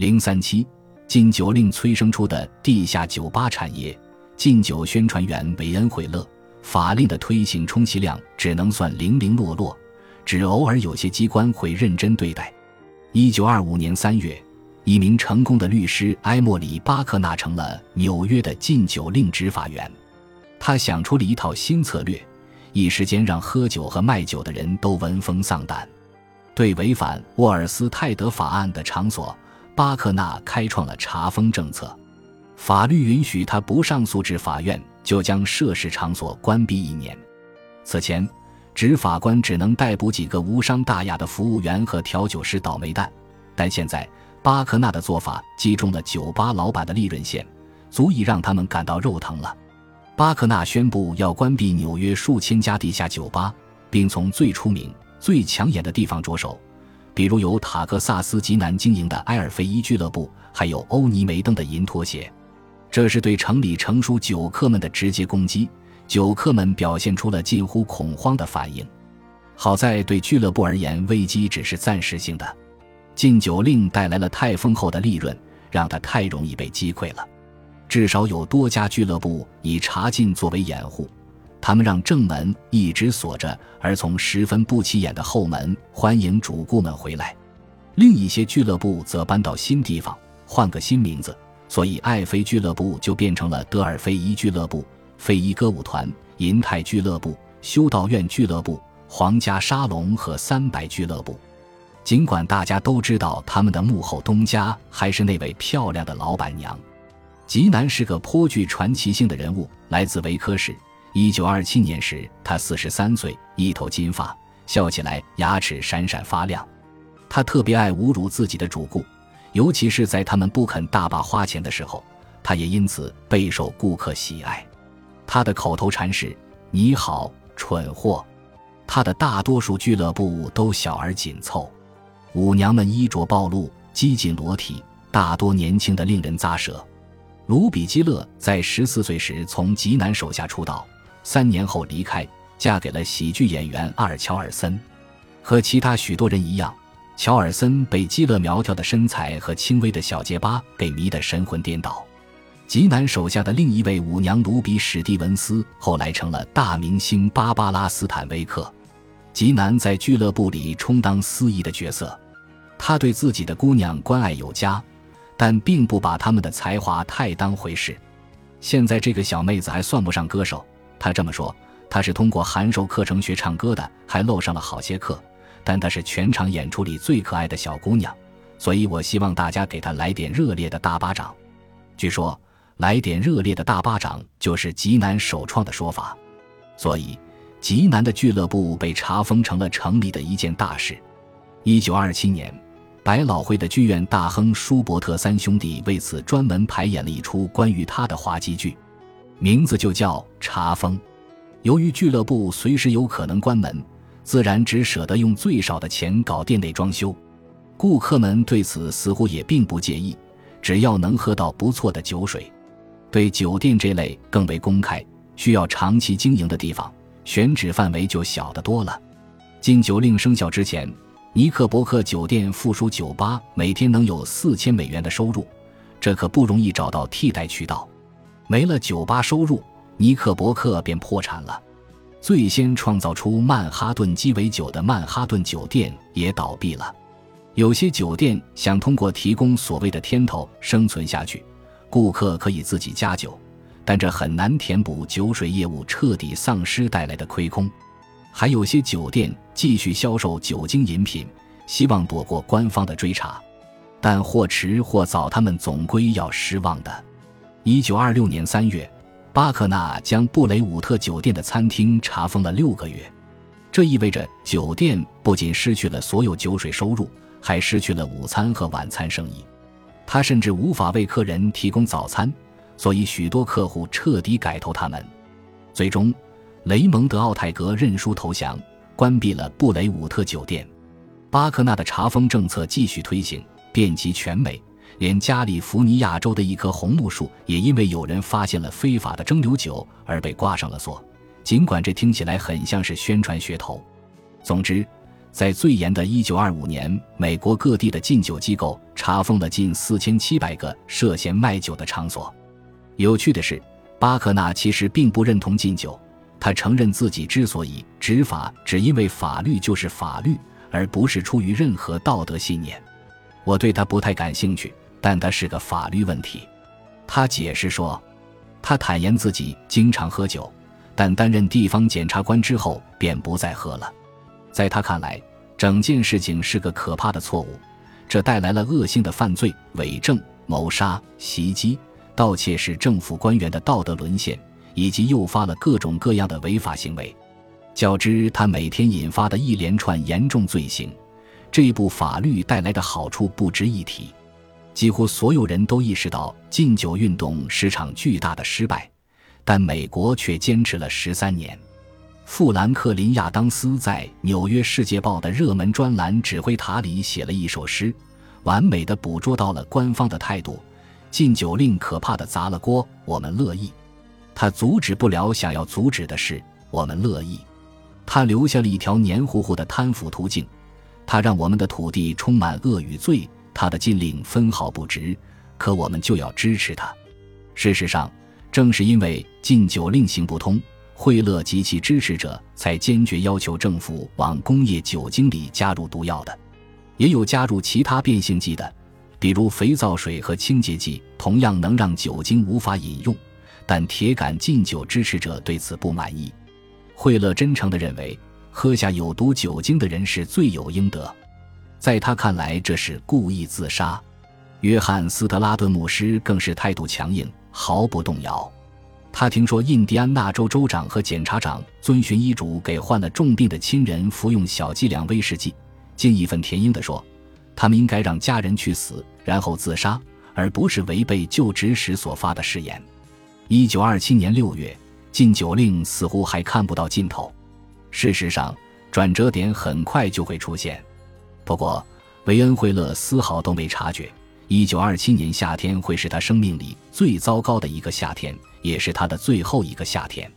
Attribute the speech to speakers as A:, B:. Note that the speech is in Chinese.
A: 零三七，禁酒令催生出的地下酒吧产业，禁酒宣传员韦恩·惠勒。法令的推行充其量只能算零零落落，只偶尔有些机关会认真对待。一九二五年三月，一名成功的律师埃莫里·巴克纳成了纽约的禁酒令执法员。他想出了一套新策略，一时间让喝酒和卖酒的人都闻风丧胆。对违反沃尔斯泰德法案的场所，巴克纳开创了查封政策。法律允许他不上诉至法院。就将涉事场所关闭一年。此前，执法官只能逮捕几个无伤大雅的服务员和调酒师倒霉蛋，但现在巴克纳的做法击中了酒吧老板的利润线，足以让他们感到肉疼了。巴克纳宣布要关闭纽约数千家地下酒吧，并从最出名、最抢眼的地方着手，比如由塔克萨斯吉南经营的埃尔菲伊俱乐部，还有欧尼梅登的银拖鞋。这是对城里成熟酒客们的直接攻击，酒客们表现出了近乎恐慌的反应。好在对俱乐部而言，危机只是暂时性的。禁酒令带来了太丰厚的利润，让他太容易被击溃了。至少有多家俱乐部以查禁作为掩护，他们让正门一直锁着，而从十分不起眼的后门欢迎主顾们回来。另一些俱乐部则搬到新地方，换个新名字。所以，爱妃俱乐部就变成了德尔菲伊俱乐部、菲伊歌舞团、银泰俱乐部、修道院俱乐部、皇家沙龙和三百俱乐部。尽管大家都知道他们的幕后东家还是那位漂亮的老板娘，吉南是个颇具传奇性的人物，来自维科市。一九二七年时，他四十三岁，一头金发，笑起来牙齿闪闪发亮。他特别爱侮辱自己的主顾。尤其是在他们不肯大把花钱的时候，他也因此备受顾客喜爱。他的口头禅是“你好，蠢货”。他的大多数俱乐部都小而紧凑，舞娘们衣着暴露，几近裸体，大多年轻的令人咂舌。卢比基勒在十四岁时从吉南手下出道，三年后离开，嫁给了喜剧演员阿尔乔尔森。和其他许多人一样。乔尔森被基勒苗条的身材和轻微的小结巴给迷得神魂颠倒。吉南手下的另一位舞娘卢比史蒂文斯后来成了大明星芭芭拉斯坦威克。吉南在俱乐部里充当司仪的角色，他对自己的姑娘关爱有加，但并不把他们的才华太当回事。现在这个小妹子还算不上歌手，他这么说，她是通过函授课程学唱歌的，还漏上了好些课。但她是全场演出里最可爱的小姑娘，所以我希望大家给她来点热烈的大巴掌。据说“来点热烈的大巴掌”就是极南首创的说法，所以极南的俱乐部被查封成了城里的一件大事。一九二七年，百老汇的剧院大亨舒伯特三兄弟为此专门排演了一出关于他的滑稽剧，名字就叫《查封》。由于俱乐部随时有可能关门。自然只舍得用最少的钱搞店内装修，顾客们对此似乎也并不介意，只要能喝到不错的酒水。对酒店这类更为公开、需要长期经营的地方，选址范围就小得多了。禁酒令生效之前，尼克伯克酒店附属酒吧每天能有四千美元的收入，这可不容易找到替代渠道。没了酒吧收入，尼克伯克便破产了。最先创造出曼哈顿鸡尾酒的曼哈顿酒店也倒闭了。有些酒店想通过提供所谓的“天头”生存下去，顾客可以自己加酒，但这很难填补酒水业务彻底丧失带来的亏空。还有些酒店继续销售酒精饮品，希望躲过官方的追查，但或迟或早，他们总归要失望的。一九二六年三月。巴克纳将布雷伍特酒店的餐厅查封了六个月，这意味着酒店不仅失去了所有酒水收入，还失去了午餐和晚餐生意。他甚至无法为客人提供早餐，所以许多客户彻底改投他们。最终，雷蒙德·奥泰格认输投降，关闭了布雷伍特酒店。巴克纳的查封政策继续推行，遍及全美。连加利福尼亚州的一棵红木树也因为有人发现了非法的蒸馏酒而被挂上了锁，尽管这听起来很像是宣传噱头。总之，在最严的1925年，美国各地的禁酒机构查封了近4700个涉嫌卖酒的场所。有趣的是，巴克纳其实并不认同禁酒，他承认自己之所以执法，只因为法律就是法律，而不是出于任何道德信念。我对他不太感兴趣，但他是个法律问题。他解释说，他坦言自己经常喝酒，但担任地方检察官之后便不再喝了。在他看来，整件事情是个可怕的错误，这带来了恶性的犯罪、伪证、谋杀、袭击、盗窃，使政府官员的道德沦陷，以及诱发了各种各样的违法行为。较之他每天引发的一连串严重罪行，这部法律带来的好处不值一提。几乎所有人都意识到禁酒运动是场巨大的失败，但美国却坚持了十三年。富兰克林·亚当斯在《纽约世界报》的热门专栏指挥塔里写了一首诗，完美的捕捉到了官方的态度：禁酒令可怕的砸了锅，我们乐意；他阻止不了想要阻止的事，我们乐意；他留下了一条黏糊糊的贪腐途径，他让我们的土地充满恶与罪，他的禁令分毫不值，可我们就要支持他。事实上，正是因为禁酒令行不通。惠勒及其支持者才坚决要求政府往工业酒精里加入毒药的，也有加入其他变性剂的，比如肥皂水和清洁剂，同样能让酒精无法饮用。但铁杆禁酒支持者对此不满意。惠勒真诚地认为，喝下有毒酒精的人是罪有应得，在他看来这是故意自杀。约翰斯特拉顿牧师更是态度强硬，毫不动摇。他听说印第安纳州州长和检察长遵循医嘱给患了重病的亲人服用小剂量威士忌，竟义愤填膺地说：“他们应该让家人去死，然后自杀，而不是违背就职时所发的誓言。”一九二七年六月，禁酒令似乎还看不到尽头。事实上，转折点很快就会出现。不过，维恩·惠勒丝毫都没察觉。一九二七年夏天会是他生命里最糟糕的一个夏天。也是他的最后一个夏天。